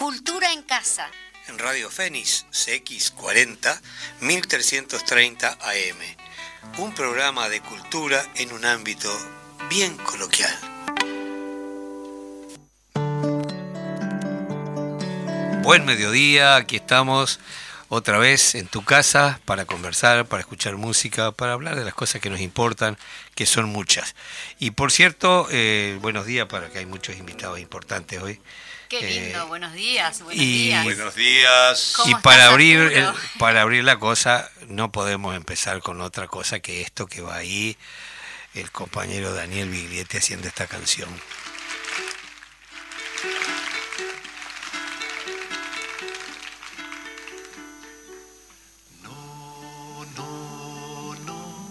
Cultura en Casa. En Radio Fénix CX40 1330 AM. Un programa de cultura en un ámbito bien coloquial. Buen mediodía, aquí estamos otra vez en tu casa para conversar, para escuchar música, para hablar de las cosas que nos importan, que son muchas. Y por cierto, eh, buenos días para que hay muchos invitados importantes hoy. Qué lindo, Eh, buenos días, buenos y- días. Buenos días. ¿Cómo Y para abrir, el- para abrir la cosa, no podemos empezar con otra cosa que esto que va ahí, el compañero Daniel Biglietti haciendo esta canción. No, no, no.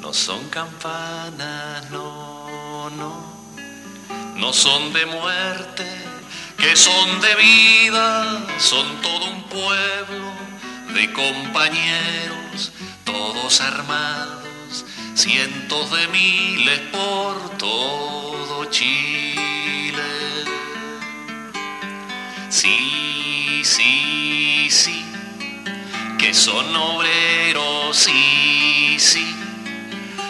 No son campanas, no, no. No son de muerte, que son de vida. Son todo un pueblo de compañeros, todos armados, cientos de miles por todo Chile. Sí, sí, sí, que son obreros, sí,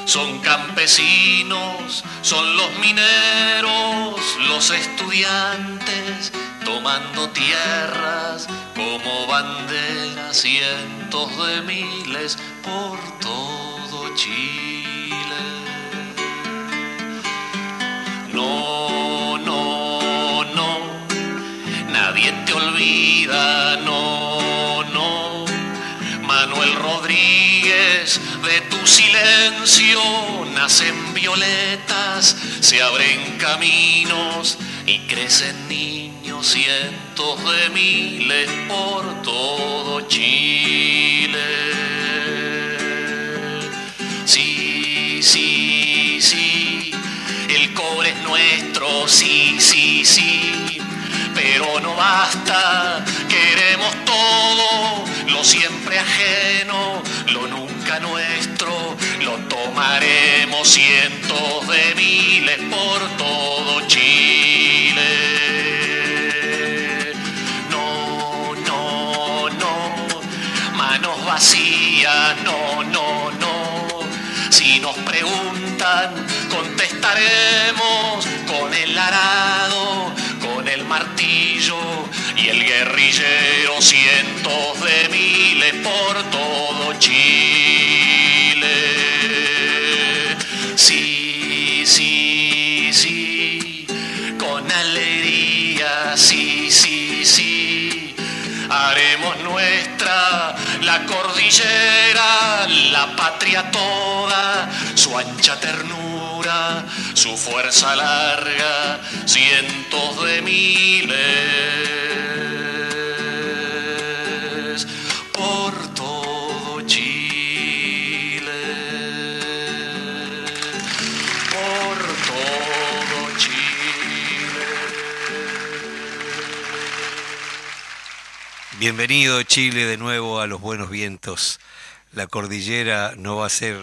son campesinos, son los mineros, los estudiantes, tomando tierras como banderas, cientos de miles por todo Chile. No, no, no, nadie te olvida, no, no. Manuel Rodríguez, de tu silencio nacen violetas, se abren caminos y crecen niños, cientos de miles por todo Chile. Sí, sí, sí, el cobre es nuestro, sí, sí, sí, pero no basta, queremos todo, lo siempre ajeno, lo nunca nuestro, lo tomaremos cientos de miles por todo Chile. No, no, no, manos vacías, no, no, no. Si nos preguntan, contestaremos con el arado, y el guerrillero, cientos de miles por todo Chile. Sí, sí, sí, con alegría, sí, sí, sí. Haremos nuestra la cordillera, la patria toda, su ancha ternura, su fuerza larga, cientos de miles Bienvenido Chile de nuevo a los buenos vientos. La cordillera no va a ser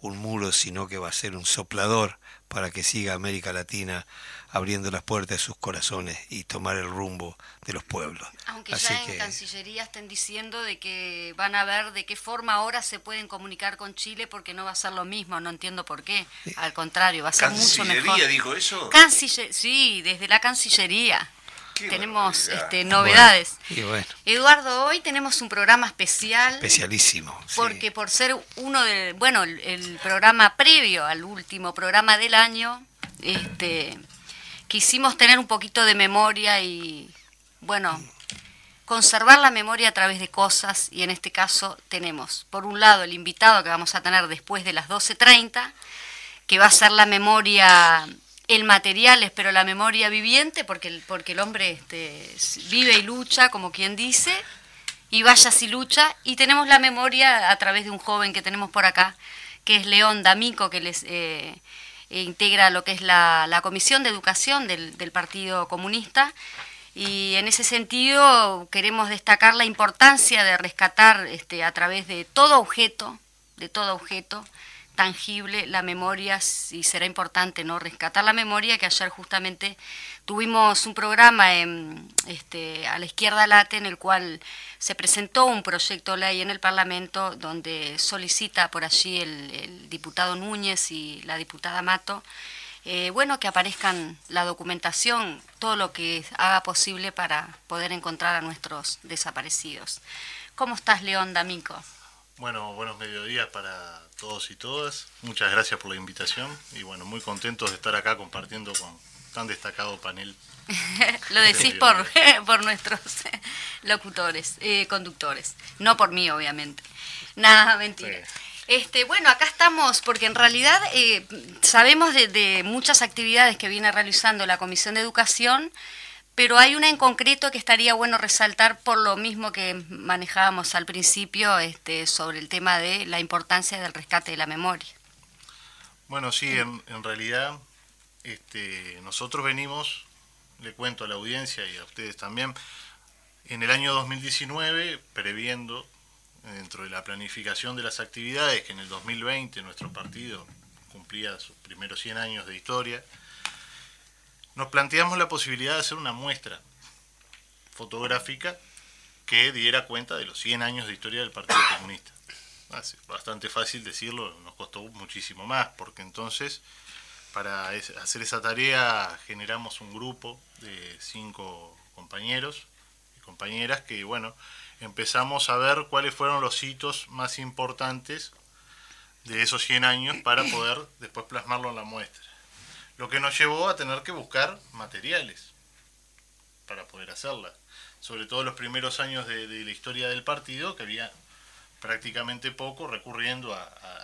un muro, sino que va a ser un soplador para que siga América Latina abriendo las puertas de sus corazones y tomar el rumbo de los pueblos. Aunque Así ya en que- Cancillería estén diciendo de que van a ver de qué forma ahora se pueden comunicar con Chile porque no va a ser lo mismo, no entiendo por qué. Al contrario, va a ser mucho mejor. ¿Cancillería dijo eso? Canciller- sí, desde la Cancillería. Qué tenemos este, novedades. Bueno, y bueno, Eduardo, hoy tenemos un programa especial. especialísimo. sí. Porque por ser uno de, bueno, el, el programa previo al último programa del año, este, quisimos tener un poquito de memoria y, bueno, conservar la memoria a través de cosas y en este caso tenemos, por un lado, el invitado que vamos a tener después de las 12.30, que va a ser la memoria, el material, pero la memoria viviente, porque el, porque el hombre este, vive y lucha, como quien dice, y vaya si lucha, y tenemos la memoria a través de un joven que tenemos por acá, que es León D'Amico, que les eh, eh, integra lo que es la, la Comisión de Educación del, del Partido Comunista, y en ese sentido queremos destacar la importancia de rescatar este, a través de todo objeto, de todo objeto, tangible la memoria y será importante no rescatar la memoria que ayer justamente tuvimos un programa en, este, a la izquierda late en el cual se presentó un proyecto de ley en el Parlamento donde solicita por allí el, diputado Núñez y la diputada Mato eh, bueno que aparezcan la documentación todo lo que haga posible para poder encontrar a nuestros desaparecidos ¿Cómo estás León D'Amico? Bueno, buenos mediodías para todos y todas. Muchas gracias por la invitación y bueno, muy contentos de estar acá compartiendo con tan destacado panel. Lo decís por, por nuestros locutores, eh, conductores, no por mí obviamente. Nada, mentira. Este, bueno, acá estamos porque en realidad eh, sabemos de, de muchas actividades que viene realizando la Comisión de Educación pero hay una en concreto que estaría bueno resaltar por lo mismo que manejábamos al principio este, sobre el tema de la importancia del rescate de la memoria. Bueno, sí, en, realidad este, nosotros venimos, le cuento a la audiencia y a ustedes también, en el año 2019, previendo dentro de la planificación de las actividades que en el 2020 nuestro partido cumplía sus primeros 100 años de historia, nos planteamos la posibilidad de hacer una muestra fotográfica que diera cuenta de los 100 años de historia del Partido Comunista. bastante fácil decirlo, nos costó muchísimo más, porque entonces para hacer esa tarea generamos un grupo de cinco compañeros y compañeras que, bueno, empezamos a ver cuáles fueron los hitos más importantes de esos 100 años para poder después plasmarlo en la muestra lo que nos llevó a tener que buscar materiales para poder hacerla. Sobre todo los primeros años de, la historia del partido, que había prácticamente poco, recurriendo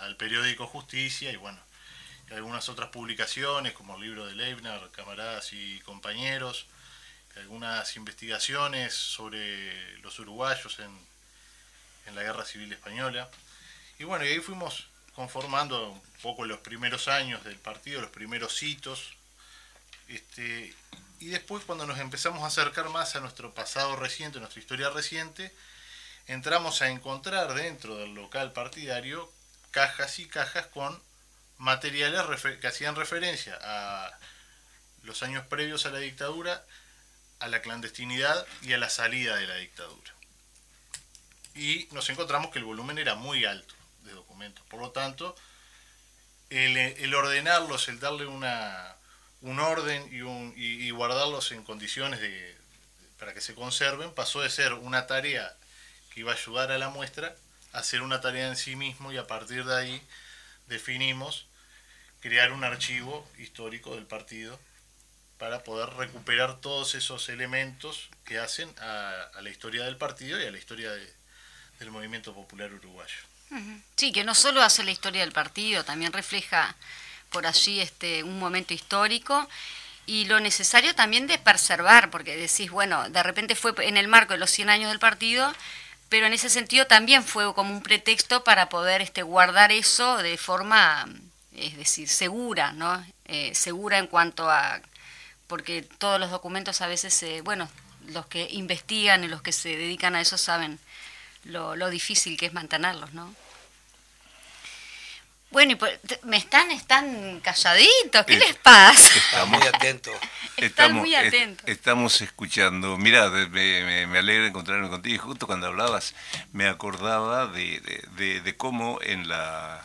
al periódico Justicia y bueno, algunas otras publicaciones como el libro de Leibner, Camaradas y Compañeros, algunas investigaciones sobre los uruguayos en, en la Guerra Civil Española. Y bueno, y ahí fuimos conformando un poco los primeros años del partido, los primeros hitos. Este, y después cuando nos empezamos a acercar más a nuestro pasado reciente, nuestra historia reciente, entramos a encontrar dentro del local partidario cajas y cajas con materiales que hacían referencia a los años previos a la dictadura, a la clandestinidad y a la salida de la dictadura. Y nos encontramos que el volumen era muy alto de documentos. Por lo tanto, el, ordenarlos, el darle una, un orden y, un, y, guardarlos en condiciones de, para que se conserven, pasó de ser una tarea que iba a ayudar a la muestra a ser una tarea en sí mismo y a partir de ahí definimos crear un archivo histórico del partido para poder recuperar todos esos elementos que hacen a, la historia del partido y a la historia del movimiento popular uruguayo. Sí, que no solo hace la historia del partido, también refleja por allí este, un momento histórico y lo necesario también de preservar, porque decís, bueno, de repente fue en el marco de los 100 años del partido, pero en ese sentido también fue como un pretexto para poder este, guardar eso de forma, es decir, segura, ¿no? Eh, segura en cuanto a, porque todos los documentos a veces, bueno, los que investigan y los que se dedican a eso saben lo, lo difícil que es mantenerlos, ¿no? Bueno, y me están, están calladitos, ¿qué les pasa? Estamos muy atentos. Están muy atentos. estamos escuchando. Mirá, me, me, alegra encontrarme contigo. Y justo cuando hablabas, me acordaba de, cómo en la,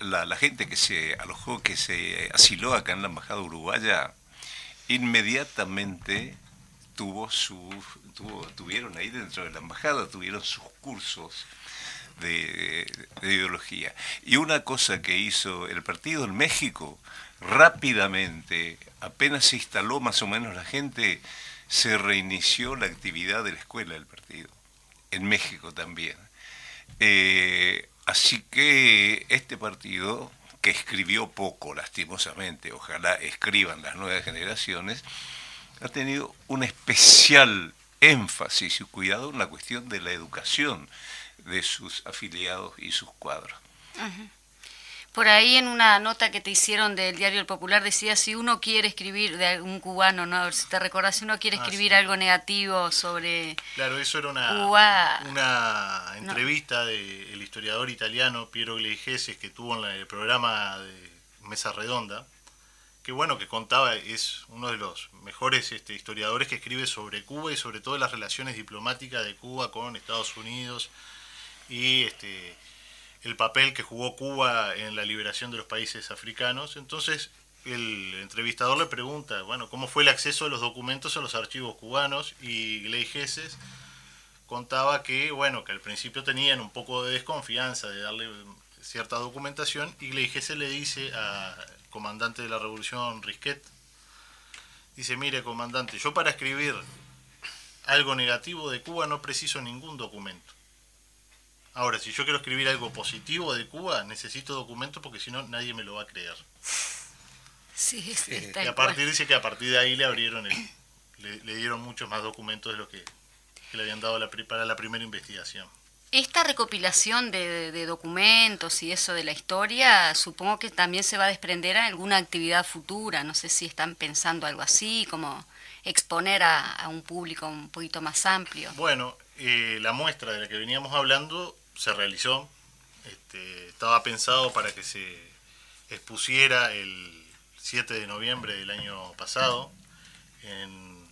la, gente que se alojó, que se asiló acá en la Embajada Uruguaya, inmediatamente tuvo su, tuvo, tuvieron ahí dentro de la Embajada, tuvieron sus cursos de, ideología. Y una cosa que hizo el partido en México, rápidamente, apenas se instaló más o menos la gente, se reinició la actividad de la escuela del partido. En México también. Eh, así que este partido, que escribió poco, lastimosamente, ojalá escriban las nuevas generaciones, ha tenido un especial énfasis y cuidado en la cuestión de la educación de sus afiliados y sus cuadros. Por ahí en una nota que te hicieron del diario El Popular decía si uno quiere escribir, de un cubano, ¿no? A ver si te recordás, si uno quiere Ah, escribir sí. algo negativo sobre Claro, eso era una, Cuba. una entrevista del historiador italiano Piero Gleijeses que tuvo en el programa de Mesa Redonda, que bueno, que contaba, es uno de los mejores este, historiadores que escribe sobre Cuba y sobre todo las relaciones diplomáticas de Cuba con Estados Unidos y este, el papel que jugó Cuba en la liberación de los países africanos. Entonces, el entrevistador le pregunta, bueno, ¿cómo fue el acceso de los documentos a los archivos cubanos? Y Gleijeses contaba que, bueno, que al principio tenían un poco de desconfianza de darle cierta documentación y Gleijeses le dice al comandante de la revolución Risquet, dice, mire comandante, yo para escribir algo negativo de Cuba no preciso ningún documento. Ahora, si yo quiero escribir algo positivo de Cuba, necesito documentos porque si no nadie me lo va a creer. Sí, sí, Sí, tal Y a partir dice que a partir de ahí le abrieron el, le, le dieron muchos más documentos de lo que, que le habían dado la para la primera investigación. Esta recopilación de, de- de documentos y eso de la historia, supongo que también se va a desprender a alguna actividad futura. No sé si están pensando algo así, como exponer a, a un público un poquito más amplio. Bueno, eh, la muestra de la que veníamos hablando se realizó. Este, estaba pensado para que se expusiera el 7 de noviembre del año pasado en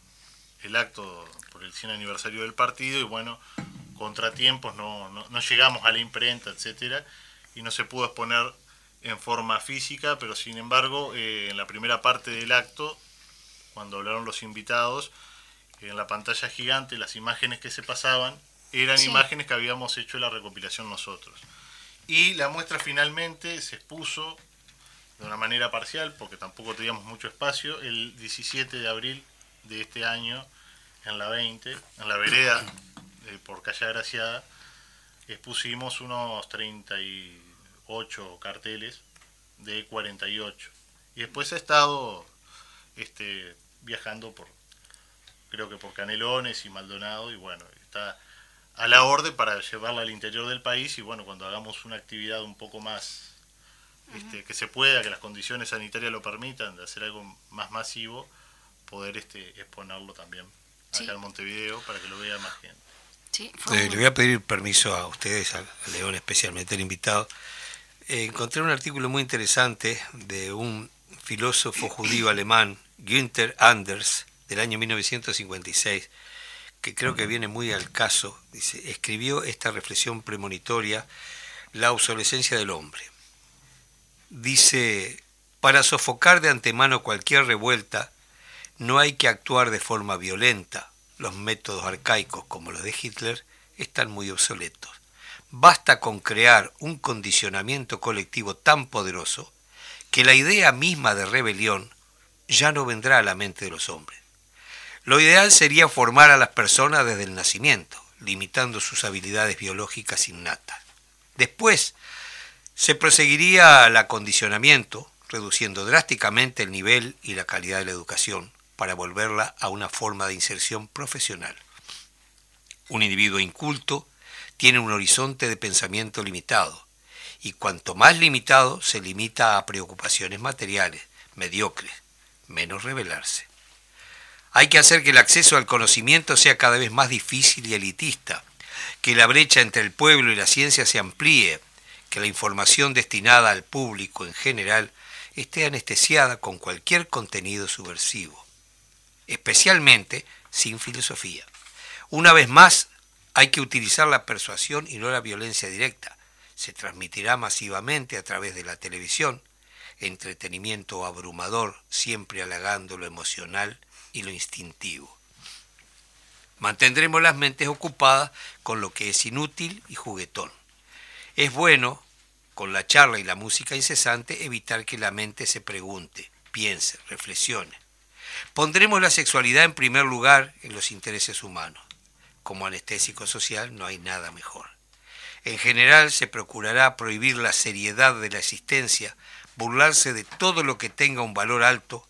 el acto por el 100 aniversario del partido y bueno, contratiempos, no, no, no llegamos a la imprenta, etcétera, y no se pudo exponer en forma física, pero sin embargo, eh, en la primera parte del acto, cuando hablaron los invitados, en la pantalla gigante las imágenes que se pasaban eran Sí. imágenes que habíamos hecho la recopilación nosotros. Y la muestra finalmente se expuso de una manera parcial, porque tampoco teníamos mucho espacio, el 17 de abril de este año, en la 20, en la vereda eh, por Calle Agraciada, expusimos unos 38 carteles de 48. Y después ha estado este, viajando por, creo que por Canelones y Maldonado, y bueno, está a la orden para llevarla al interior del país y bueno, cuando hagamos una actividad un poco más este, que se pueda, que las condiciones sanitarias lo permitan, de hacer algo más masivo, poder este, exponerlo también Sí. acá en Montevideo para que lo vea más gente. Sí, Eh, le voy a pedir permiso a ustedes, a a León especialmente, el invitado. Eh, encontré un artículo muy interesante de un filósofo judío alemán, Günther Anders, del año 1956, que creo que viene muy al caso. Dice, escribió esta reflexión premonitoria, la obsolescencia del hombre. Dice, para sofocar de antemano cualquier revuelta, no hay que actuar de forma violenta. Los métodos arcaicos como los de Hitler están muy obsoletos. Basta con crear un condicionamiento colectivo tan poderoso que la idea misma de rebelión ya no vendrá a la mente de los hombres. Lo ideal sería formar a las personas desde el nacimiento, limitando sus habilidades biológicas innatas. Después, se proseguiría al acondicionamiento, reduciendo drásticamente el nivel y la calidad de la educación para volverla a una forma de inserción profesional. Un individuo inculto tiene un horizonte de pensamiento limitado, y cuanto más limitado se limita a preocupaciones materiales, mediocres, menos rebelarse. Hay que hacer que el acceso al conocimiento sea cada vez más difícil y elitista, que la brecha entre el pueblo y la ciencia se amplíe, que la información destinada al público en general esté anestesiada con cualquier contenido subversivo, especialmente sin filosofía. Una vez más, hay que utilizar la persuasión y no la violencia directa. Se transmitirá masivamente a través de la televisión, entretenimiento abrumador, siempre halagando lo emocional y lo instintivo. Mantendremos las mentes ocupadas con lo que es inútil y juguetón. Es bueno, con la charla y la música incesante, evitar que la mente se pregunte, piense, reflexione. Pondremos la sexualidad en primer lugar en los intereses humanos. Como anestésico social no hay nada mejor. En general se procurará prohibir la seriedad de la existencia, burlarse de todo lo que tenga un valor alto,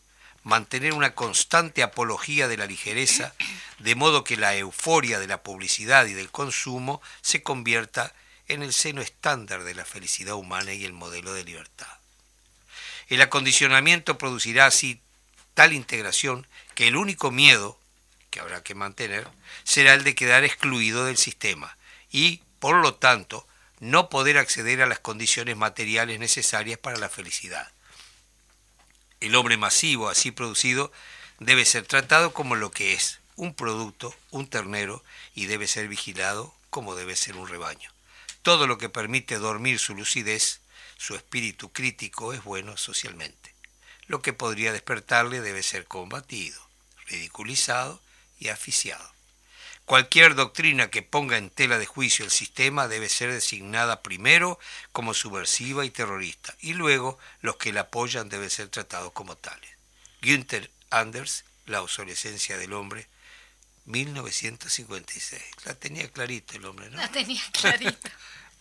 mantener una constante apología de la ligereza, de modo que la euforia de la publicidad y del consumo se convierta en el seno estándar de la felicidad humana y el modelo de libertad. El acondicionamiento producirá así tal integración que el único miedo que habrá que mantener será el de quedar excluido del sistema y, por lo tanto, no poder acceder a las condiciones materiales necesarias para la felicidad. El hombre masivo así producido debe ser tratado como lo que es, un producto, un ternero, y debe ser vigilado como debe ser un rebaño. Todo lo que permite dormir su lucidez, su espíritu crítico, es bueno socialmente. Lo que podría despertarle debe ser combatido, ridiculizado y aficiado. Cualquier doctrina que ponga en tela de juicio el sistema debe ser designada primero como subversiva y terrorista, y luego los que la apoyan deben ser tratados como tales. Günther Anders, La obsolescencia del hombre, 1956. La tenía clarito el hombre, ¿no? La tenía clarito.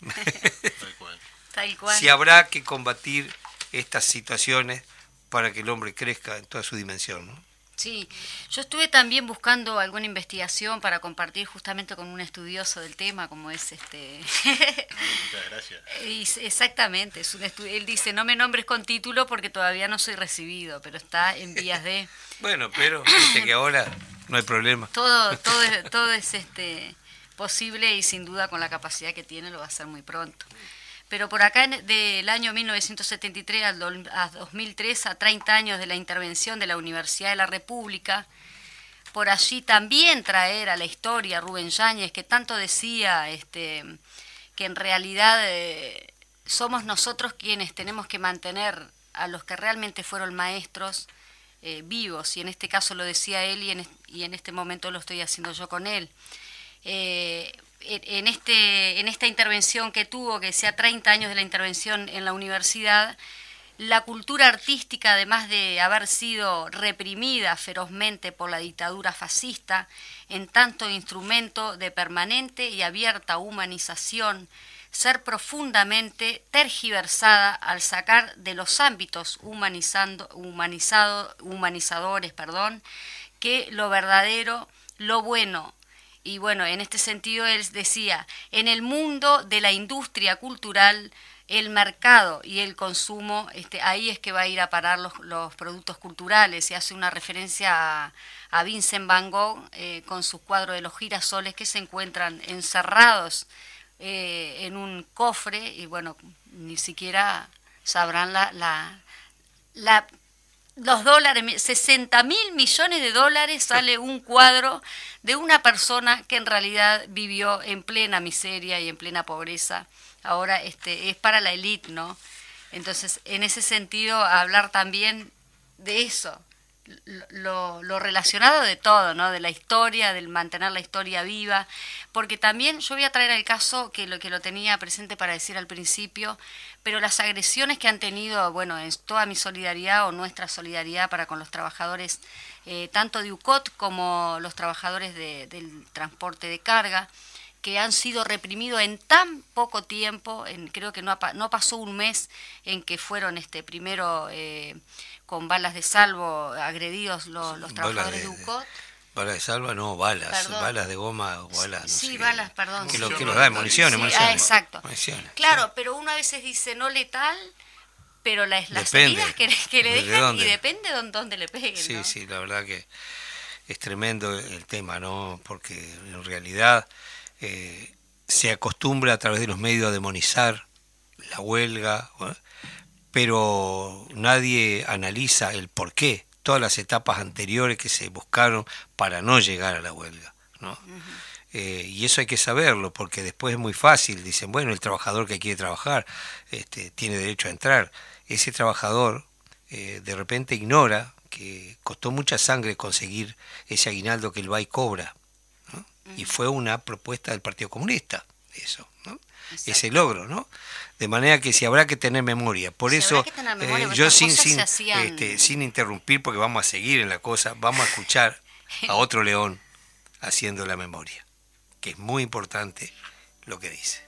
Tal cual. Tal cual. Si habrá que combatir estas situaciones para que el hombre crezca en toda su dimensión, ¿no? Sí, yo estuve también buscando alguna investigación para compartir justamente con un estudioso del tema, como es este. Muchas gracias. Y exactamente, es un él dice, no me nombres con título porque todavía no soy recibido, pero está en vías de... Bueno, pero viste que ahora no hay problema. Todo, todo, es, todo es este, posible y sin duda con la capacidad que tiene lo va a hacer muy pronto. Pero por acá del año 1973 al do- a 2003, a 30 años de la intervención de la Universidad de la República, por allí también traer a la historia Rubén Yáñez, que tanto decía este, que en realidad eh, somos nosotros quienes tenemos que mantener a los que realmente fueron maestros eh, vivos, y en este caso lo decía él y en, y en este momento lo estoy haciendo yo con él. Eh, en, este, en esta intervención que tuvo, que sea 30 años de la intervención en la universidad, la cultura artística, además de haber sido reprimida ferozmente por la dictadura fascista, en tanto instrumento de permanente y abierta humanización, ser profundamente tergiversada al sacar de los ámbitos humanizando, humanizado, humanizadores, perdón, que lo verdadero, lo bueno, y bueno, en este sentido él decía, en el mundo de la industria cultural, el mercado y el consumo, este, ahí es que va a ir a parar los, productos culturales. Y hace una referencia a, Vincent Van Gogh eh, con su cuadro de los girasoles que se encuentran encerrados eh, en un cofre y bueno, ni siquiera sabrán la los dólares, 60 mil millones de dólares sale un cuadro de una persona que en realidad vivió en plena miseria y en plena pobreza. Ahora este, es para la élite, ¿no? Entonces, en ese sentido, hablar también de eso, lo, relacionado de todo, ¿no? De la historia, del mantener la historia viva, porque también yo voy a traer el caso que lo que lo tenía presente para decir al principio, pero las agresiones que han tenido, bueno, es toda mi solidaridad o nuestra solidaridad para con los trabajadores, eh, tanto de UCOT como los trabajadores de, del transporte de carga, que han sido reprimidos en tan poco tiempo, en, creo que no, no pasó un mes en que fueron este primero eh, con balas de salvo agredidos los, los trabajadores de, de, UCOT. Balas de salva, no, balas, perdón. balas de goma o balas. No sí, sé balas, perdón. Que lo que nos da municiones, sí, municiones. Ah, exacto. Municiones, claro, sí. pero uno a veces dice no letal, pero las, las depende, heridas que, que le dejan y depende de dónde le peguen. Sí, ¿no? sí, la verdad que es tremendo el tema, ¿no? Porque en realidad eh, se acostumbra a través de los medios a demonizar la huelga. Pero nadie analiza el por qué, todas las etapas anteriores que se buscaron para no llegar a la huelga. ¿no? Uh -huh. eh, y eso hay que saberlo, porque después es muy fácil, dicen, bueno, el trabajador que quiere trabajar este, tiene derecho a entrar. Ese trabajador eh, de repente ignora que costó mucha sangre conseguir ese aguinaldo que el BAI cobra. ¿no? Uh -huh. Y fue una propuesta del Partido Comunista, eso. ¿no? ese logro, ¿no? De manera que si habrá que tener memoria. Por si eso, memoria, eh, yo sin, sin, hacían... este, sin interrumpir, porque vamos a seguir en la cosa, vamos a escuchar a otro león haciendo la memoria, que es muy importante lo que dice.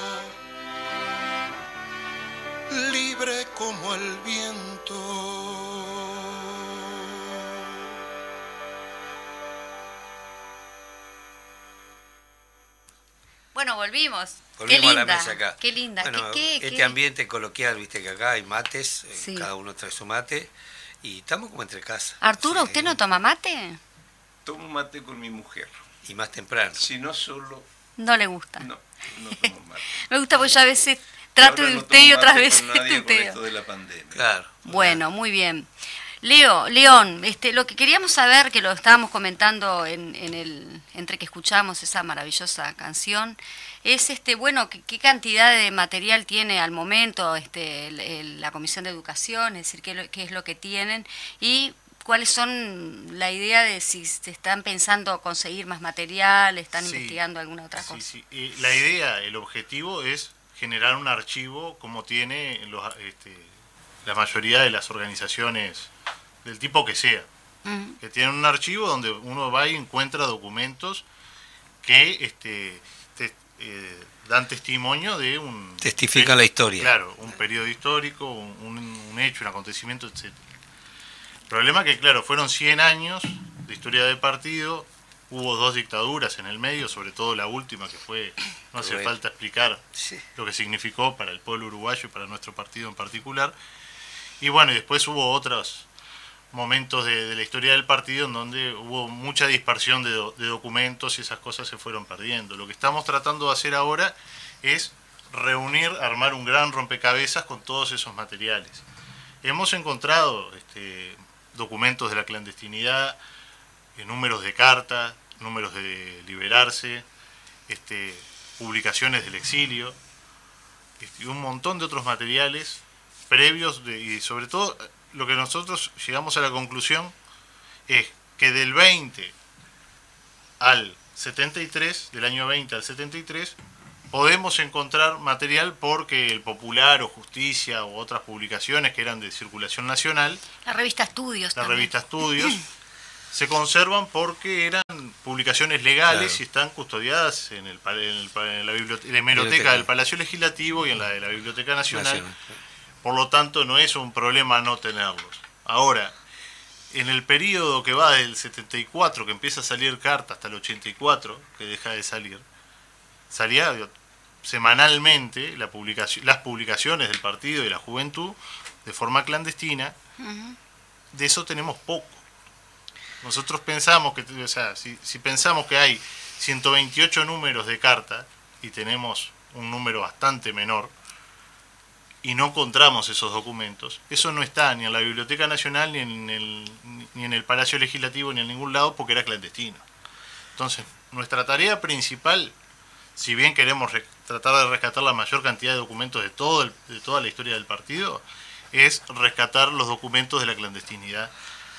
libre como el viento. Bueno, volvimos. Volvimos qué a la linda, mesa acá. Qué linda. Bueno, qué, qué- este qué- ambiente coloquial, viste que acá hay mates, eh, Sí. cada uno trae su mate y estamos como entre casa. Arturo, Sí, ¿usted no toma mate? Tomo mate con mi mujer. Y más temprano. Si no solo, No le gusta. no, no tomo mate. Me gusta porque yo a veces trato de no usted y otras veces con nadie con tuteo. esto de la pandemia. Claro. Bueno, muy bien. Leo, León, este, lo que queríamos saber, que lo estábamos comentando en, en el, entre que escuchamos esa maravillosa canción, es este, bueno, qué, qué cantidad de material tiene al momento este, el- el- la Comisión de Educación, es decir, qué, es lo que tienen y cuáles son la idea de si se están pensando conseguir más material, están Sí. investigando alguna otra Sí, cosa. sí. La idea, el objetivo es generar un archivo como tiene los, este, la mayoría de las organizaciones del tipo que sea, que tienen un archivo donde uno va y encuentra documentos que este, te- eh, dan testimonio de un... Testifican la historia. Claro, un periodo histórico, un, un- hecho, un acontecimiento, etc. El problema que, claro, fueron 100 años de historia del partido, hubo dos dictaduras en el medio, sobre todo la última, que fue, no hace falta explicar Sí. lo que significó para el pueblo uruguayo y para nuestro partido en particular. Y bueno, y después hubo otros momentos de, de la historia del partido en donde hubo mucha dispersión de, do- de documentos y esas cosas se fueron perdiendo. Lo que estamos tratando de hacer ahora es reunir, armar un gran rompecabezas con todos esos materiales. Hemos encontrado este, documentos de la clandestinidad, eh, números de carta, números de liberarse, este, publicaciones del exilio, este, y un montón de otros materiales previos de- y sobre todo lo que nosotros llegamos a la conclusión es que del 20 al 73, del año 20 al 73, podemos encontrar material porque el Popular o Justicia o otras publicaciones que eran de circulación nacional La revista Estudios la también. revista Estudios, se conservan porque eran publicaciones legales Claro. y están custodiadas en, el, en, el en la biblioteca, en la hemeroteca Biblioteca. del Palacio Legislativo y en la de la Biblioteca Nacional. Nacional. Por lo tanto, no es un problema no tenerlos. Ahora, en el periodo que va del 74, que empieza a salir carta, hasta el 84, que deja de salir, salía digo, semanalmente la publicación, las publicaciones del partido y la juventud de forma clandestina. De eso tenemos poco. Nosotros pensamos que, o sea, si, pensamos que hay 128 números de carta y tenemos un número bastante menor, y no encontramos esos documentos. Eso no está ni en la Biblioteca Nacional, ni en el, ni en el Palacio Legislativo, ni en ningún lado, porque era clandestino. Entonces, nuestra tarea principal, si bien queremos re- tratar de rescatar la mayor cantidad de documentos de, todo de toda la historia del partido, es rescatar los documentos de la clandestinidad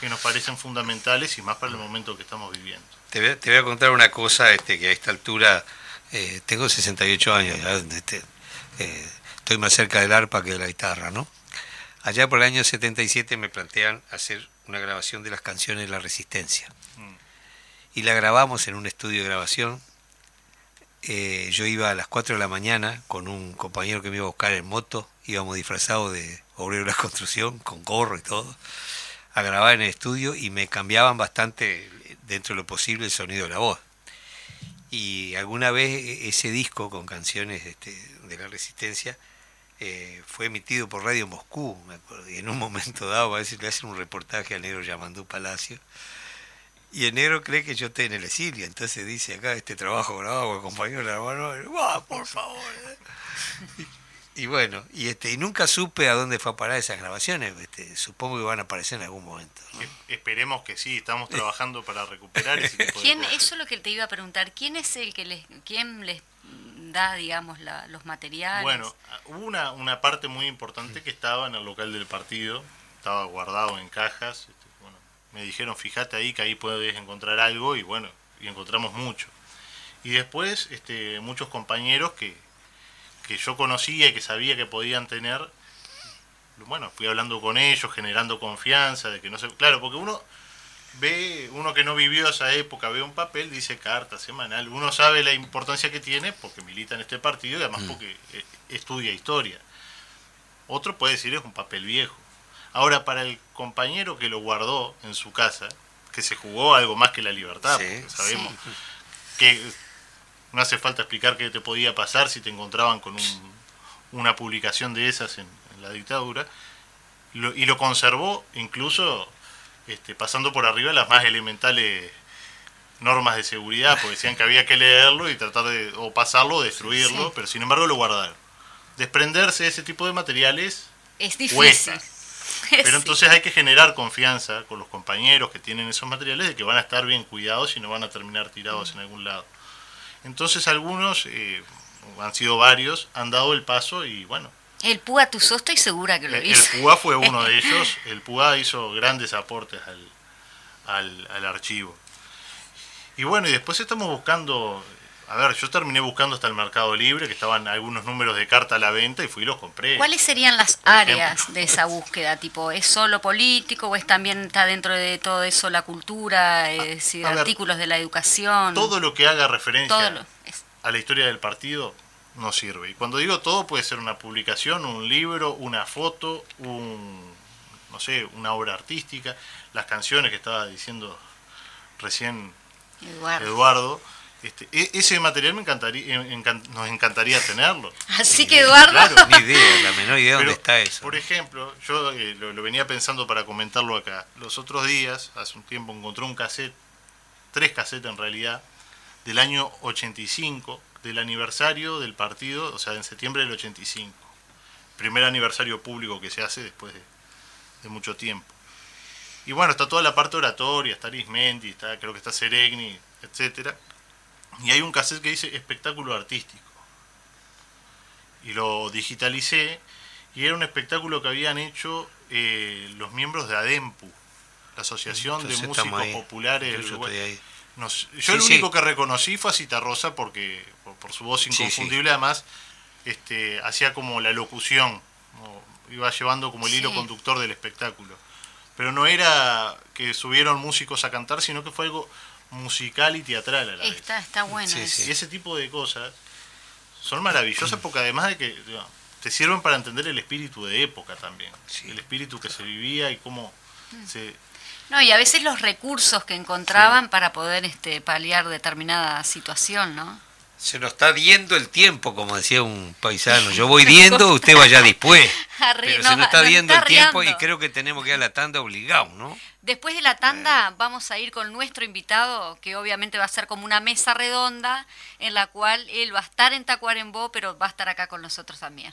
que nos parecen fundamentales y más para el momento que estamos viviendo. Te voy, a, te voy a contar una cosa este, que a esta altura eh, tengo 68 años, este, eh, estoy más cerca del arpa que de la guitarra, ¿no? Allá por el año 77 me plantean hacer una grabación de las canciones de la Resistencia. Mm. Y la grabamos en un estudio de grabación. Eh, yo iba a las 4 de la mañana con un compañero que me iba a buscar en moto, íbamos disfrazados de obrero de la construcción, con gorro y todo, a grabar en el estudio y me cambiaban bastante, dentro de lo posible, el sonido de la voz. Y alguna vez e- ese disco con canciones este, de la Resistencia eh, fue emitido por Radio Moscú, me acuerdo, y en un momento dado a veces le hacen un reportaje al negro Yamandú Palacio, y el negro cree que yo estoy en el exilio, entonces dice acá este trabajo grabado con compañero de la ¡guau, por favor! Eh". Y, bueno, y este y nunca supe a dónde fue a parar esas grabaciones, este, supongo que van a aparecer en algún momento. Esperemos que sí, estamos trabajando para recuperar ese tipo de ¿Quién, cosas. eso es lo que te iba a preguntar. ¿Quién es el que les, quién les da, digamos, la- los materiales? Bueno, hubo una, una parte muy importante que estaba en el local del partido, estaba guardado en cajas, este, bueno, me dijeron, fíjate ahí que ahí puedes encontrar algo y bueno, y encontramos mucho. Y después este, muchos compañeros que, que yo conocía y que sabía que podían tener, bueno, fui hablando con ellos, generando confianza, de que no sé, claro, porque uno ve, uno que no vivió esa época, ve un papel, dice carta semanal, uno sabe la importancia que tiene porque milita en este partido y además porque eh, estudia historia. Otro puede decir es un papel viejo. Ahora, para el compañero que lo guardó en su casa, que se jugó algo más que la libertad, Sí. porque sabemos que no hace falta explicar qué te podía pasar si te encontraban con un- una publicación de esas en, en la dictadura, lo- y lo conservó incluso este, pasando por arriba las más elementales normas de seguridad, porque decían que había que leerlo y tratar de o pasarlo o destruirlo, Sí. pero sin embargo lo guardaron. Desprenderse de ese tipo de materiales Es difícil. Cuesta. pero entonces hay que generar confianza con los compañeros que tienen esos materiales de que van a estar bien cuidados y no van a terminar tirados en algún lado. Entonces algunos, eh, han sido varios, han dado el paso y bueno, El Púa Tuzó estoy segura que lo el, hizo. el PUA fue uno de ellos. El PUA hizo grandes aportes al, al, al archivo. Y bueno, y después estamos buscando, a ver, yo terminé buscando hasta el Mercado Libre, que estaban algunos números de carta a la venta y fui y los compré. ¿Cuáles serían las áreas de esa búsqueda? Tipo, ¿es solo político o es también está dentro de todo eso la cultura, es decir, a ver, artículos de la educación? Todo lo que haga referencia todo lo- es- a la historia del partido no sirve. Y cuando digo todo, puede ser una publicación, un libro, una foto, un, no sé, una obra artística, las canciones que estaba diciendo recién Eduardo. Eduardo. Este, e- ese material me encantaría, encan- nos encantaría tenerlo. Así que Eduardo, Claro. Ni idea, la menor idea de dónde Pero, está eso. Por ejemplo, yo eh, lo, lo venía pensando para comentarlo acá. Los otros días, hace un tiempo, encontré un cassette, tres cassettes en realidad, del año 85, del aniversario del partido, o sea, en septiembre del 85. Primer aniversario público que se hace después de, de mucho tiempo. Y bueno, está toda la parte oratoria, está Arismendi, está, creo que está Seregni, etcétera. Y hay un cassette que dice espectáculo artístico. Y lo digitalicé y era un espectáculo que habían hecho eh, los miembros de ADEMPU, la Asociación Entonces de Músicos ahí. Populares Yo del Uruguay. No yo Sí, el sí. único que reconocí fue a Citarrosa porque por, por su voz sí. inconfundible además este, hacía como la locución, ¿no? iba llevando como el hilo conductor del espectáculo. Pero no era que subieron músicos a cantar, sino que fue algo musical y teatral a la vez. está, está bueno Sí, eso. sí. Y ese tipo de cosas son maravillosas porque además de que digo, te sirven para entender el espíritu de época también. Sí. El espíritu que se vivía y cómo Mm. se... No, y a veces los recursos que encontraban para poder este, paliar determinada situación, ¿no? Se nos está diendo el tiempo, como decía un paisano. Yo voy diendo, usted vaya después. Pero no, se nos está diendo el tiempo y creo que tenemos que ir a la tanda obligado, ¿no? Después de la tanda vamos a ir con nuestro invitado, que obviamente va a ser como una mesa redonda en la cual él va a estar en Tacuarembó, pero va a estar acá con nosotros también.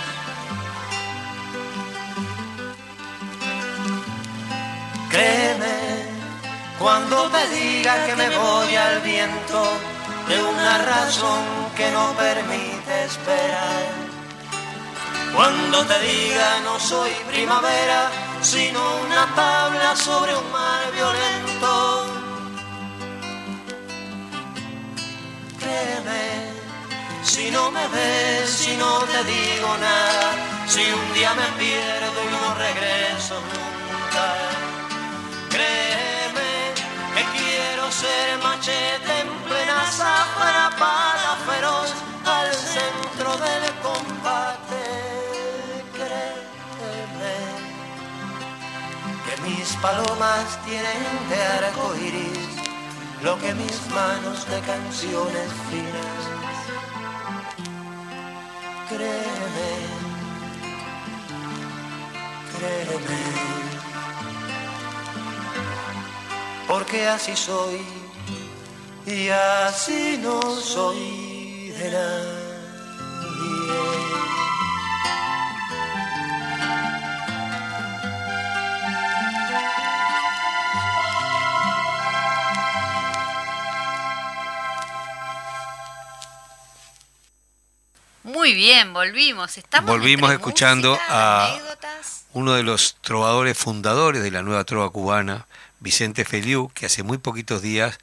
Créeme cuando te diga que me voy al viento de una razón que no permite esperar. Cuando te diga no soy primavera, sino una tabla sobre un mar violento. Créeme, si no me ves, si no te digo nada, si un día me pierdo y no regreso nunca. Créeme que quiero ser machete en plena zafra para feroz al centro del combate. Créeme que mis palomas tienen de arco iris lo que mis manos de canciones finas. Créeme, créeme, porque así soy y así no soy de nadie. Muy bien, volvimos. Estamos Volvimos escuchando música, a- anécdotas. Uno de los trovadores fundadores de la nueva trova cubana, Vicente Feliu, que hace muy poquitos días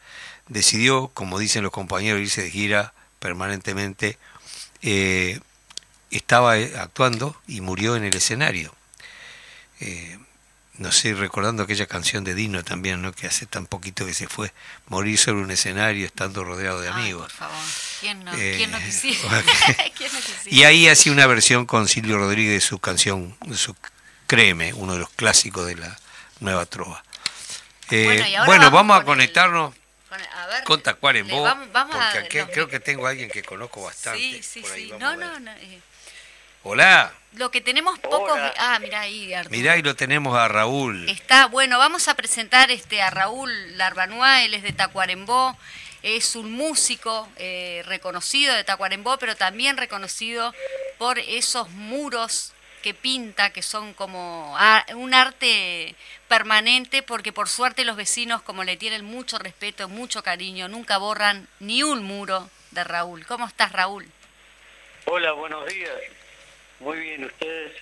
decidió, como dicen los compañeros, irse de gira permanentemente. Eh, estaba eh, actuando y murió en el escenario. Eh, no sé, recordando aquella canción de Dino también, ¿no? que hace tan poquito que se fue, morir sobre un escenario estando rodeado de Ay, amigos. por favor. ¿Quién no, Eh, quién no quisiera? ok. ¿Quién no quisiera? Y ahí hacía una versión con Silvio Rodríguez de su canción, de su Créeme, uno de los clásicos de la nueva trova. Eh, Bueno, y ahora bueno, vamos vamos a con el- conectarnos Con- a ver, con Tacuarembó, vamos- vamos porque aquí creo que tengo a alguien que conozco bastante. Sí, sí, por ahí sí. vamos No, a ver. no, no. eh, Hola, Lo que tenemos pocos... Ah, mira ahí, Arturo. mirá, y lo tenemos a Raúl. Está, bueno, vamos a presentar este a Raúl Larbanua, él es de Tacuarembó, es un músico eh, reconocido de Tacuarembó, pero también reconocido por esos muros que pinta, que son como un arte permanente, porque por suerte los vecinos, como le tienen mucho respeto, mucho cariño, nunca borran ni un muro de Raúl. ¿Cómo estás, Raúl? Hola, buenos días. Muy bien, ustedes.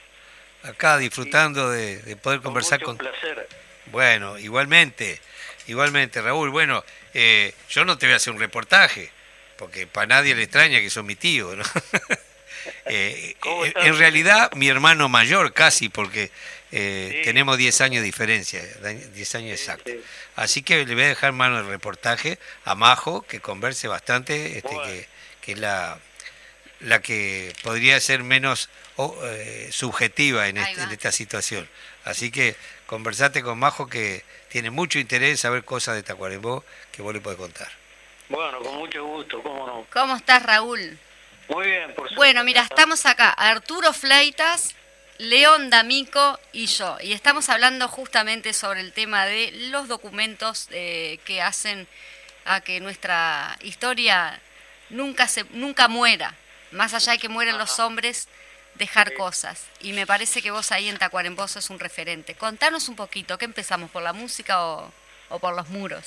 Acá disfrutando de, de poder Con conversar mucho con... placer. Bueno, igualmente, igualmente, Raúl. Bueno, eh, yo no te voy a hacer un reportaje, porque para nadie le extraña que son mi tío, ¿no? Eh, ¿Cómo eh, en realidad, mi hermano mayor casi, porque eh, Sí. tenemos 10 años de diferencia, da- 10 años exactos. sí. Así que le voy a dejar mano el reportaje a Majo, que converse bastante, este, Bueno. que, que es la, la que podría ser menos oh, eh, subjetiva en, este- en esta situación. Así que conversate con Majo, que tiene mucho interés en saber cosas de Tacuarembó que vos le podés contar. Bueno, con mucho gusto, cómo no. ¿Cómo estás, Raúl? Muy bien, por supuesto. Bueno, mira, estamos acá, Arturo Fleitas, León D'Amico y yo, y estamos hablando justamente sobre el tema de los documentos eh, que hacen a que nuestra historia nunca se nunca muera, más allá de que mueran los hombres, dejar cosas. Y me parece que vos ahí en Tacuarembó sos un referente. Contanos un poquito, ¿qué empezamos, por la música o, o por los muros?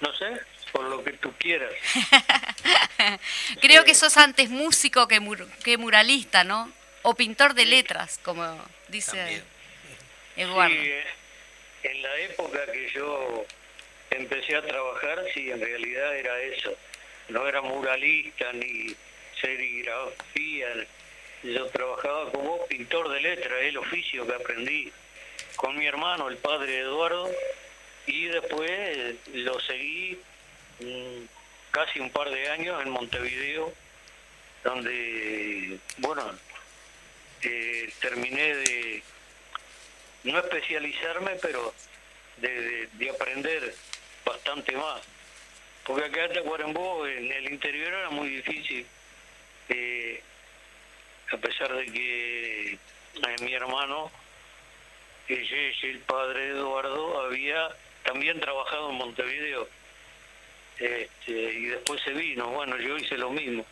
No sé, por lo que tú quieras. Creo que sos antes músico que, mur- que muralista, ¿no? O pintor de letras, como dice También. Eduardo. Sí, eh, en la época que yo empecé a trabajar, sí, en realidad era eso. No era muralista ni serigrafía. Yo trabajaba como pintor de letras, el oficio que aprendí con mi hermano, el padre Eduardo, y después lo seguí casi un par de años en Montevideo, donde, bueno, eh, terminé de no especializarme, pero de, de- de aprender bastante más. Porque acá en Tacuarembó, en el interior, era muy difícil. eh, a pesar de que eh, mi hermano, el padre Eduardo, había también trabajado en Montevideo. Este, y después se vino. Bueno, yo hice lo mismo.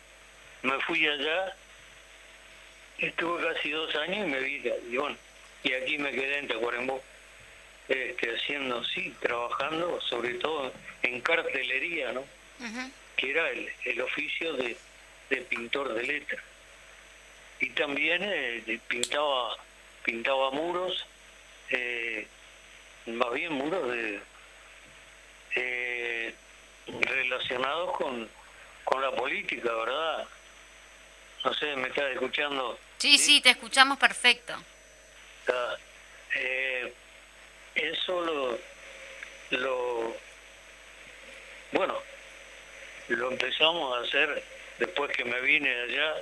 Me fui allá Estuve casi dos años y me vine. Y bueno, y aquí me quedé en Tacuarembó, este, haciendo, sí, trabajando, sobre todo en cartelería, ¿no? Que era el, el oficio de, de pintor de letra. Y también eh, pintaba, pintaba muros, eh, más bien muros de, eh, relacionados con, con la política, ¿verdad? No sé, ¿me estás escuchando? Sí, sí, te escuchamos perfecto. Está. Eh, eso lo, lo, bueno, lo empezamos a hacer después que me vine allá,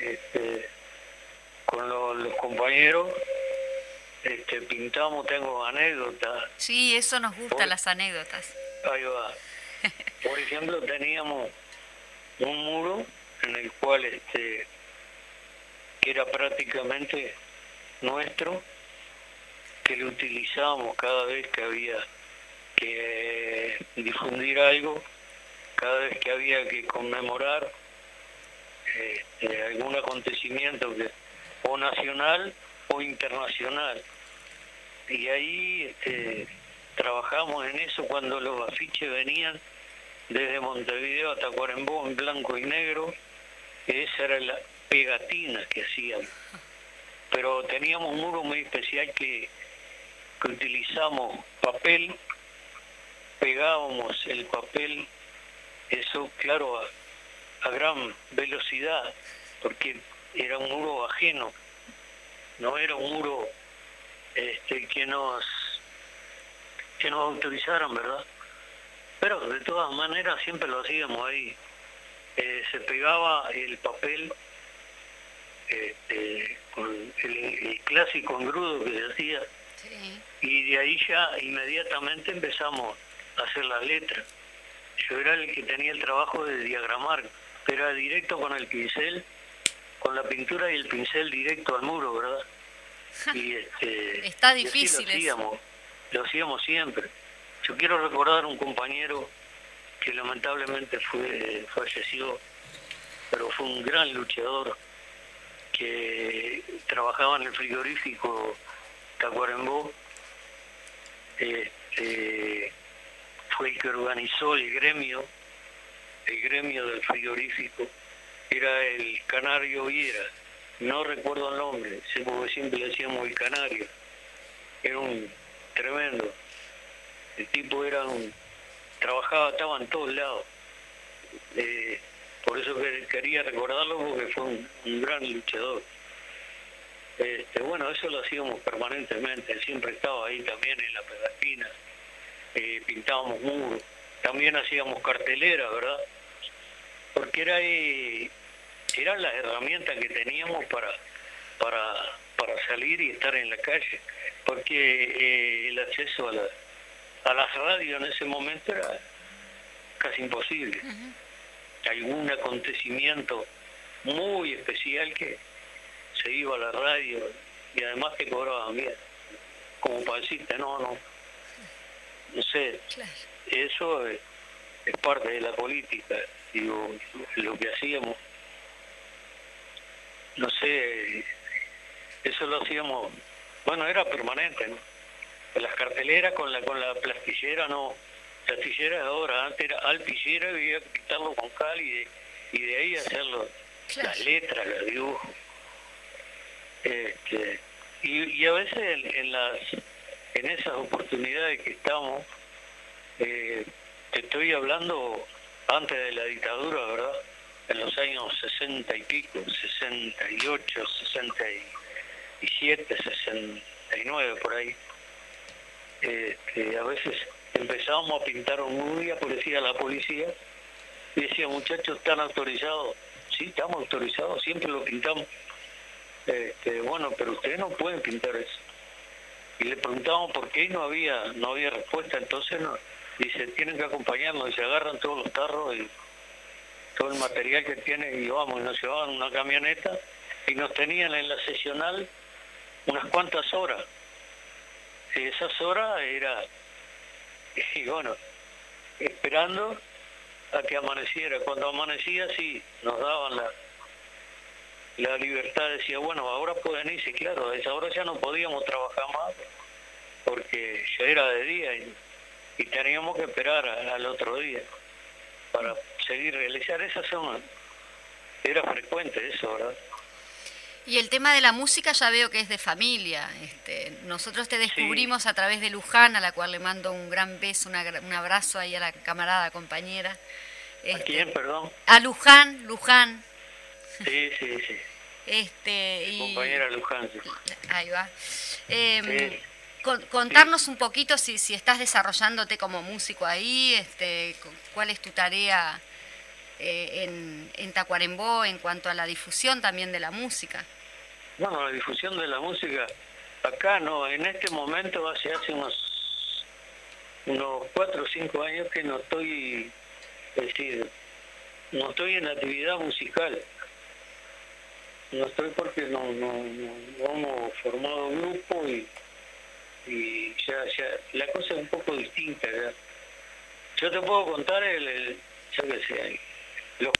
este, con lo- los compañeros, este, pintamos, tengo anécdotas, Sí, eso nos gusta, las anécdotas. Ahí va. Por ejemplo, teníamos un muro en el cual este era prácticamente nuestro, que lo utilizábamos cada vez que había que difundir algo, cada vez que había que conmemorar este, algún acontecimiento que, o nacional o internacional. Y ahí este, trabajamos en eso cuando los afiches venían desde Montevideo hasta Cuarembó en blanco y negro. Esa era la pegatina que hacíamos. Pero teníamos un muro muy especial que, que utilizamos papel, pegábamos el papel, eso claro, a, a gran velocidad, porque era un muro ajeno, no era un muro este, que nos que nos autorizaran, ¿verdad? Pero de todas maneras siempre lo hacíamos ahí. Eh, se pegaba el papel este, con el, el clásico engrudo que se hacía Sí. y de ahí ya inmediatamente empezamos a hacer las letras. Yo era el que tenía el trabajo de diagramar, era directo con el pincel, con la pintura y el pincel directo al muro, ¿verdad? Y este, Está y así difícil eso. Lo hacíamos siempre. Yo quiero recordar un compañero que lamentablemente falleció, pero fue un gran luchador que trabajaba en el frigorífico Tacuarembó, este, fue el que organizó el gremio, el gremio del frigorífico, era el Canario Viera, no recuerdo el nombre, siempre le decíamos el Canario, era un tremendo, el tipo era un, trabajaba, estaba en todos lados, Eh, por eso que- quería recordarlo porque fue un, gran luchador. Este, bueno, eso lo hacíamos permanentemente, siempre estaba ahí también en la pegatina, eh, pintábamos muros, también hacíamos cartelera, ¿verdad? Porque era eh, eran las herramientas que teníamos para, para, para salir y estar en la calle, porque eh, el acceso a, la, a las radios en ese momento era casi imposible. Algún acontecimiento muy especial que se iba a la radio y además te cobraban bien, como para decirte, no, no, no sé, Claro. eso es, es parte de la política, digo, lo que hacíamos, no sé, eso lo hacíamos, bueno, era permanente, ¿no? Las carteleras con la con la plastillera no, plastillera de ahora, antes era alpillera y había que quitarlo con cal y de, y de ahí hacerlo, Claro. las letras, los dibujos. Este, y, y a veces en, en las en esas oportunidades que estamos, eh, te estoy hablando antes de la dictadura, ¿verdad? En los años 60 y pico, 68, 67, 69, por ahí. Este, a veces empezábamos a pintar un muro y aparecía la policía y decía, muchachos, ¿están autorizados? Sí, estamos autorizados, siempre lo pintamos. Este, bueno, pero ustedes no pueden pintar eso. Y le preguntamos por qué y no había, no había respuesta, entonces no, dice, tienen que acompañarnos y se agarran todos los tarros y todo el material que tienen y vamos, y nos llevaban una camioneta y nos tenían en la sesional unas cuantas horas. Y esas horas era, y bueno, esperando a que amaneciera. Cuando amanecía, sí, nos daban la, la libertad. Decía, bueno, ahora pueden irse. Claro, a esa hora ya no podíamos trabajar más porque ya era de día y, y teníamos que esperar al otro día para seguir realizar esas son era frecuente eso verdad Y el tema de la música ya veo que es de familia. Este, nosotros te descubrimos a través de Luján, a la cual le mando un gran beso, una un abrazo ahí a la camarada, compañera. ¿a Este, quién perdón a Luján, Luján. Sí, sí, sí. Este, y, Compañera Luján. sí. Ahí va. Sí. con- contarnos un poquito si, si estás desarrollándote como músico ahí, este, cu- cuál es tu tarea eh, en, en Tacuarembó en cuanto a la difusión también de la música. Bueno, la difusión de la música, acá no, en este momento hace, hace unos, unos cuatro o cinco años que no estoy, es decir, no estoy en actividad musical. No estoy porque no, no, no, hemos formado grupo y, y ya, ya, la cosa es un poco distinta ya. Yo te puedo contar el, el yo qué sé, los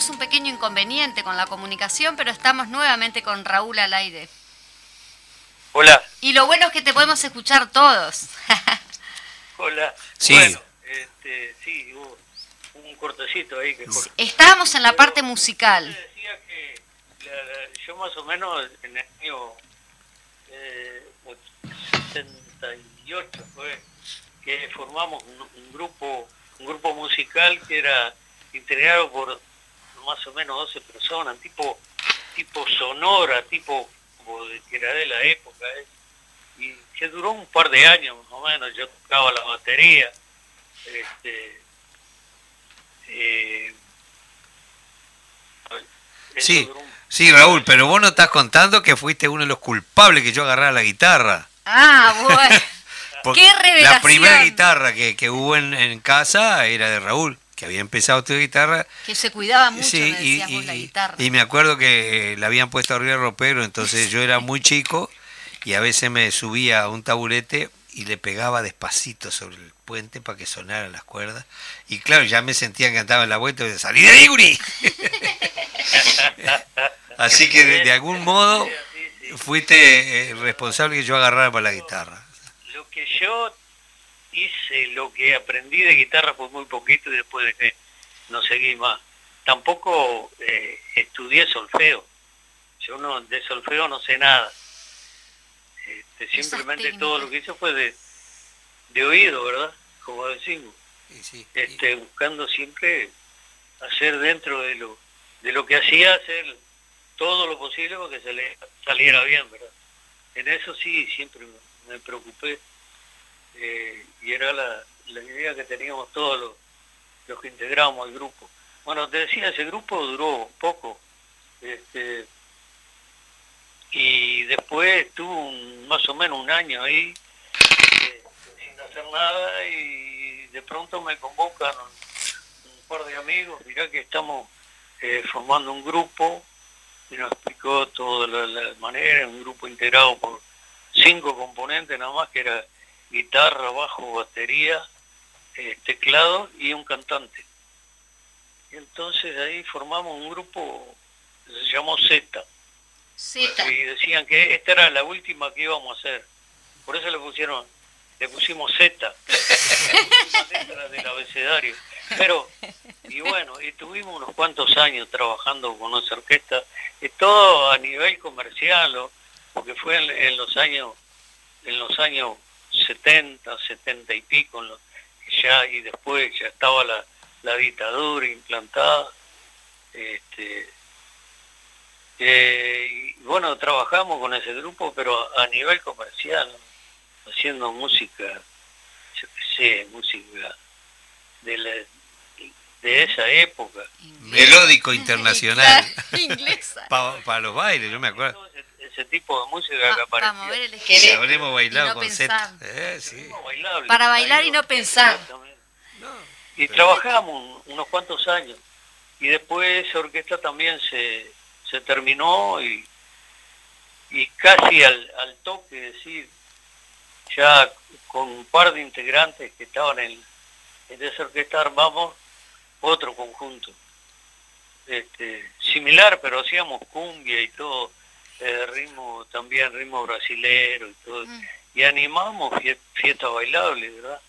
tuvimos un pequeño inconveniente con la comunicación, pero estamos nuevamente con Raúl al aire. Hola, Y lo bueno es que te podemos escuchar todos. hola. Sí. Bueno, este, sí, hubo un cortecito ahí que cortó. Estábamos en la parte musical. decía que la- la- yo más o menos en el año eh, 68 fue que formamos un, un grupo un grupo musical que era integrado por más o menos 12 personas, tipo tipo sonora, tipo como de, que era de la época, ¿eh? y que duró un par de años más o menos, yo tocaba la batería, este, eh, Sí, un- sí, Raúl, pero vos no estás contando que fuiste uno de los culpables que yo agarrara la guitarra. Ah, bueno. Porque ¡Qué revelación! La primera guitarra que, que hubo en, en casa era de Raúl, que había empezado tu guitarra. Que se cuidaba mucho, Sí, me y, vos, la guitarra. y me acuerdo que la habían puesto arriba del ropero, entonces yo era muy chico y a veces me subía a un taburete y le pegaba despacito sobre el puente para que sonaran las cuerdas. Y claro, ya me sentía que andaba en la vuelta y salí de ahí, guri". Así que de, de algún modo fuiste eh, responsable que yo agarrara para la guitarra. Lo que yo hice, lo que aprendí de guitarra fue muy poquito y después de que no seguí más. Tampoco eh, estudié solfeo. Yo no de solfeo no sé nada. Este, simplemente todo lo que hice fue de, de oído, ¿verdad? Como decimos. Sí, Este, buscando siempre hacer dentro de lo de lo que hacía hacer todo lo posible para que se le saliera bien, ¿verdad? En eso sí siempre me, me preocupé eh, y era la, idea que teníamos todos los, que integramos el grupo. Bueno, te decía, ese grupo duró poco. Este, y después estuve un- más o menos un año ahí eh, sin hacer nada y de pronto me convocan un, un par de amigos, mirá que estamos eh, formando un grupo y nos explicó toda la, la manera, un grupo integrado por cinco componentes nada más, que era guitarra, bajo, batería, eh, teclado y un cantante. Y entonces ahí formamos un grupo que se llamó Z. Z. Y decían que esta era la última que íbamos a hacer. Por eso le pusieron, le pusimos Z. la última letra del abecedario. Pero, y bueno, y tuvimos unos cuantos años trabajando con esa orquesta, y todo a nivel comercial, porque fue en, en los años, en los años 70, 70 y pico, en los- ya, y después ya estaba la, la dictadura implantada. Este, eh, y bueno, trabajamos con ese grupo, pero a nivel comercial, haciendo música, yo qué sé, música de, la- de esa época. Melódico internacional. Inglesa. Para los bailes, no me acuerdo. Ese, tipo de música que Pa- aparecía. Para mover el Si esqueleto. habremos bailado y no con pensar. Eh, sí. No, bailable. Para bailar y no pensar. Y trabajamos un- unos cuantos años. Y después esa orquesta también se, se terminó y, y casi al, al toque, es decir, ya con un par de integrantes que estaban en, en esa orquesta armamos otro conjunto. Este, similar, pero hacíamos cumbia y todo, eh, ritmo, también ritmo brasilero y todo. Mm. Y animamos fie- fiestas bailables, ¿verdad?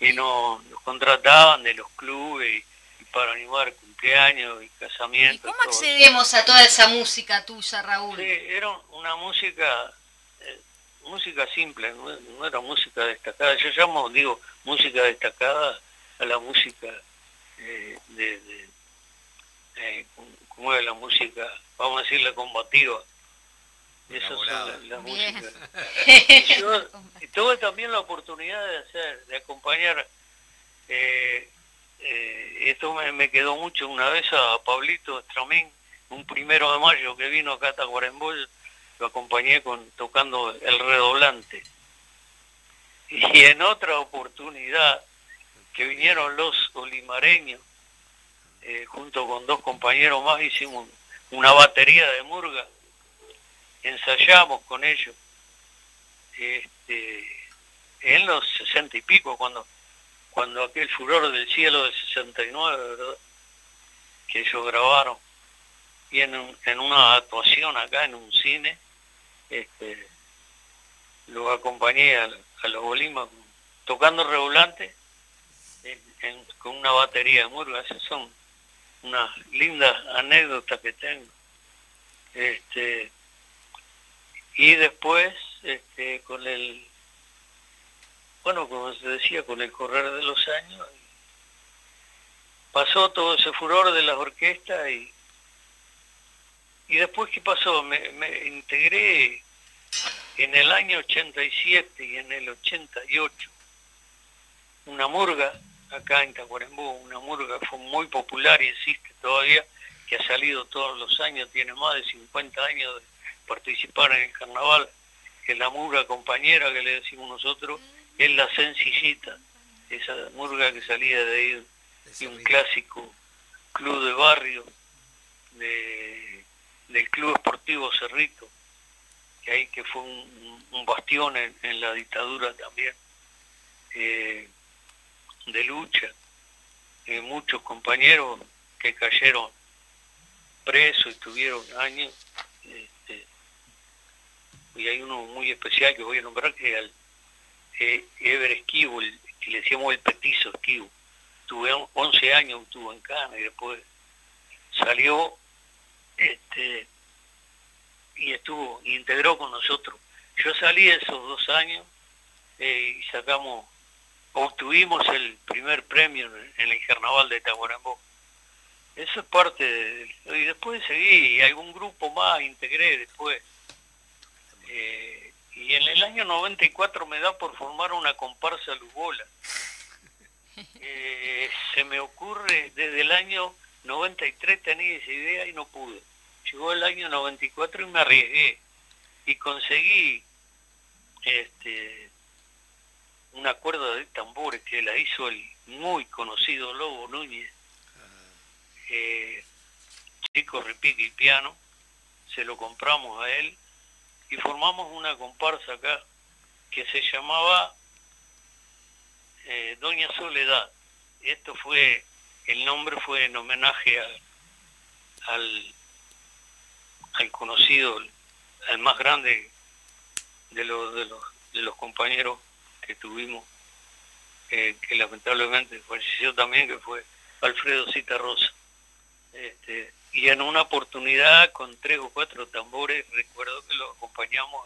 y nos, nos contrataban de los clubes y, y para animar cumpleaños y ¿Y casamientos. cómo todo. accedemos a toda esa música tuya, Raúl? Sí, era una música eh, música simple, no, no era música destacada. Yo llamo, digo, música destacada a la música eh, de, de eh, como es la música, vamos a decirle combativa. Esas son las, músicas. Y yo tuve también la oportunidad de hacer, de acompañar, eh, eh, esto me, me quedó mucho una vez a Pablito Estramín, un primero de mayo que vino acá a Tacuarembó, lo acompañé con tocando el redoblante. Y en otra oportunidad que vinieron los olimareños, eh, junto con dos compañeros más, hicimos una batería de murga, ensayamos con ellos este, en los sesenta y pico, cuando, cuando aquel furor del cielo del 69, ¿verdad? Que ellos grabaron. Y en, en una actuación acá en un cine, este, los acompañé a, a los Bolimas tocando en- con una batería de murga. Son unas lindas anécdotas que tengo. Este, y después, este, con el, bueno, como se decía, con el correr de los años, pasó todo ese furor de las orquestas y, y después, ¿qué pasó? Me, me integré en el año 87 y en el 88 una murga acá en Tacuarembó, una murga fue muy popular y existe todavía, que ha salido todos los años, tiene más de 50 años de participar en el carnaval, que la murga compañera que le decimos nosotros, es la sencillita, esa murga que salía de ahí y un clásico club de barrio de- del Club Esportivo Cerrito, que ahí que fue un, un bastión en, en la dictadura también, eh, de lucha. Eh, muchos compañeros que cayeron presos y tuvieron años, y hay uno muy especial que voy a nombrar, que es el eh, Ever Esquivo, que le decíamos el petizo Esquivo. Tuve on- 11 años, estuvo en Cana y después salió este y estuvo, y integró con nosotros. Yo salí esos dos años eh, y sacamos, obtuvimos el primer premio en, el carnaval de Tahuarambó. Eso es parte de, y después seguí, y algún grupo más integré después. Eh, y en el año 94 me da por formar una comparsa Lugola. Eh, se me ocurre desde el año 93 tenía esa idea y no pude. Llegó el año 94 y me arriesgué. y conseguí este una cuerda de tambores que la hizo el muy conocido Lobo Núñez, eh, chico repique y piano, se lo compramos a él y formamos una comparsa acá que se llamaba eh, Doña Soledad. Esto fue, el nombre fue en homenaje al, al conocido, al más grande de los, de los, de los compañeros que tuvimos, eh, que lamentablemente falleció también, que fue Alfredo Citarrosa. Este, y en una oportunidad con tres o cuatro tambores, recuerdo que lo acompañamos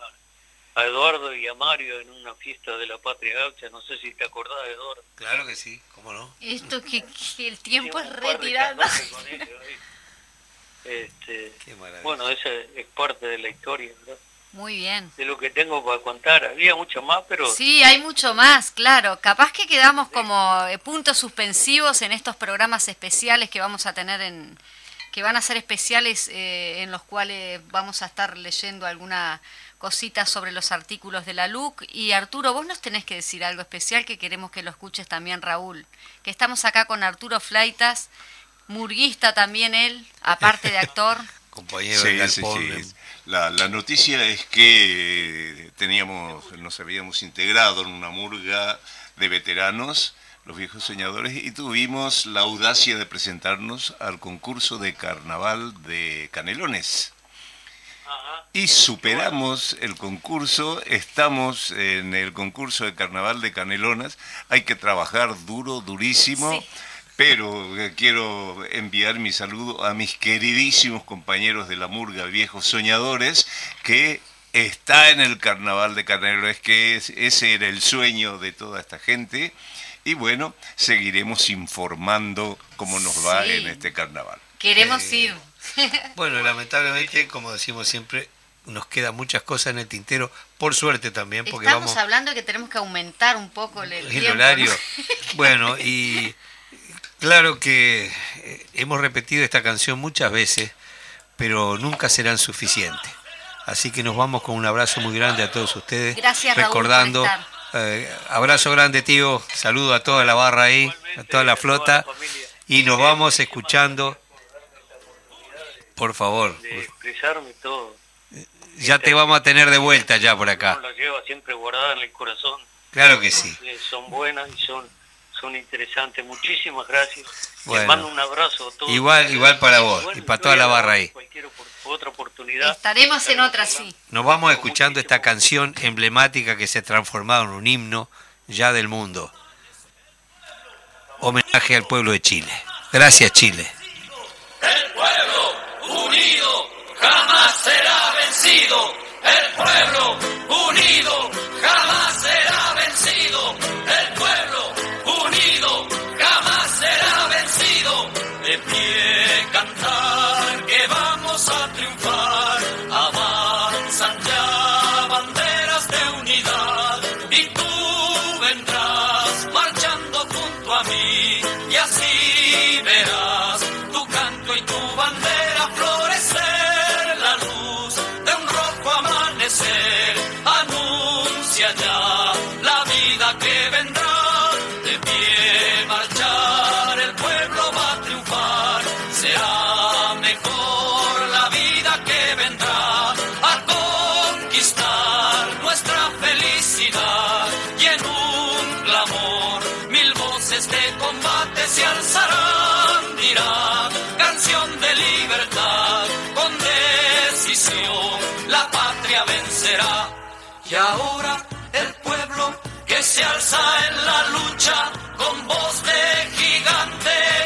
a, a Eduardo y a Mario en una fiesta de la Patria Gaucha, no sé si te acordás, Eduardo. Claro que sí, ¿cómo no? Esto que, que el tiempo es retirado. Este, Qué maravilla. bueno, esa es parte de la historia, ¿verdad? Muy bien. de lo que tengo para contar. Había mucho más, pero Sí, hay mucho más, claro. Capaz que quedamos como eh, puntos suspensivos en estos programas especiales que vamos a tener en que van a ser especiales eh, en los cuales vamos a estar leyendo alguna cosita sobre los artículos de la LUC. Y Arturo, vos nos tenés que decir algo especial que queremos que lo escuches también, Raúl. Que estamos acá con Arturo Flaitas, murguista también él, aparte de actor. Compañero de Sí, sí. La, la noticia es que teníamos, nos habíamos integrado en una murga de veteranos, los viejos soñadores, y tuvimos la audacia de presentarnos al concurso de carnaval de Canelones. ajá, Y superamos el concurso, estamos en el concurso de carnaval de Canelonas, hay que trabajar duro, durísimo, Sí. pero eh, quiero enviar mi saludo a mis queridísimos compañeros de la Murga, viejos soñadores, que está en el carnaval de Canelones, que es- ese era el sueño de toda esta gente. Y bueno, seguiremos informando cómo nos va Sí. en este carnaval. Queremos Eh, ir. Bueno, lamentablemente, como decimos siempre, nos quedan muchas cosas en el tintero, por suerte también, porque Estamos vamos hablando de que tenemos que aumentar un poco el, el horario. Bueno, y claro que eh, hemos repetido esta canción muchas veces, pero nunca serán suficientes. Así que nos vamos con un abrazo muy grande a todos ustedes. Gracias, Raúl, por recordando. estar. eh, abrazo grande, tío. Saludo a toda la barra ahí, a toda la flota. Y nos vamos escuchando. Por favor, de expresarme todo. ya te vamos a tener de vuelta ya por acá. la lleva siempre guardada en el corazón. Claro que sí. Son buenas y son son interesantes. Muchísimas gracias. Bueno. Les mando un abrazo a todos. Igual- igual para vos Bueno, y para toda la barra ahí. Cualquier opor- otra oportunidad. Estaremos en otra, sí. Nos vamos escuchando esta canción emblemática que se ha transformado en un himno ya del mundo. Homenaje al pueblo de Chile. Gracias, Chile. El pueblo unido jamás será vencido. El pueblo unido jamás será vencerá. Y ahora el pueblo que se alza en la lucha con voz de gigante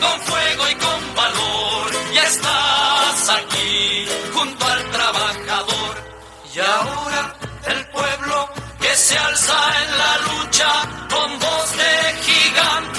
con fuego y con valor. Ya estás aquí junto al trabajador. Y ahora el pueblo que se alza en la lucha con voz de gigante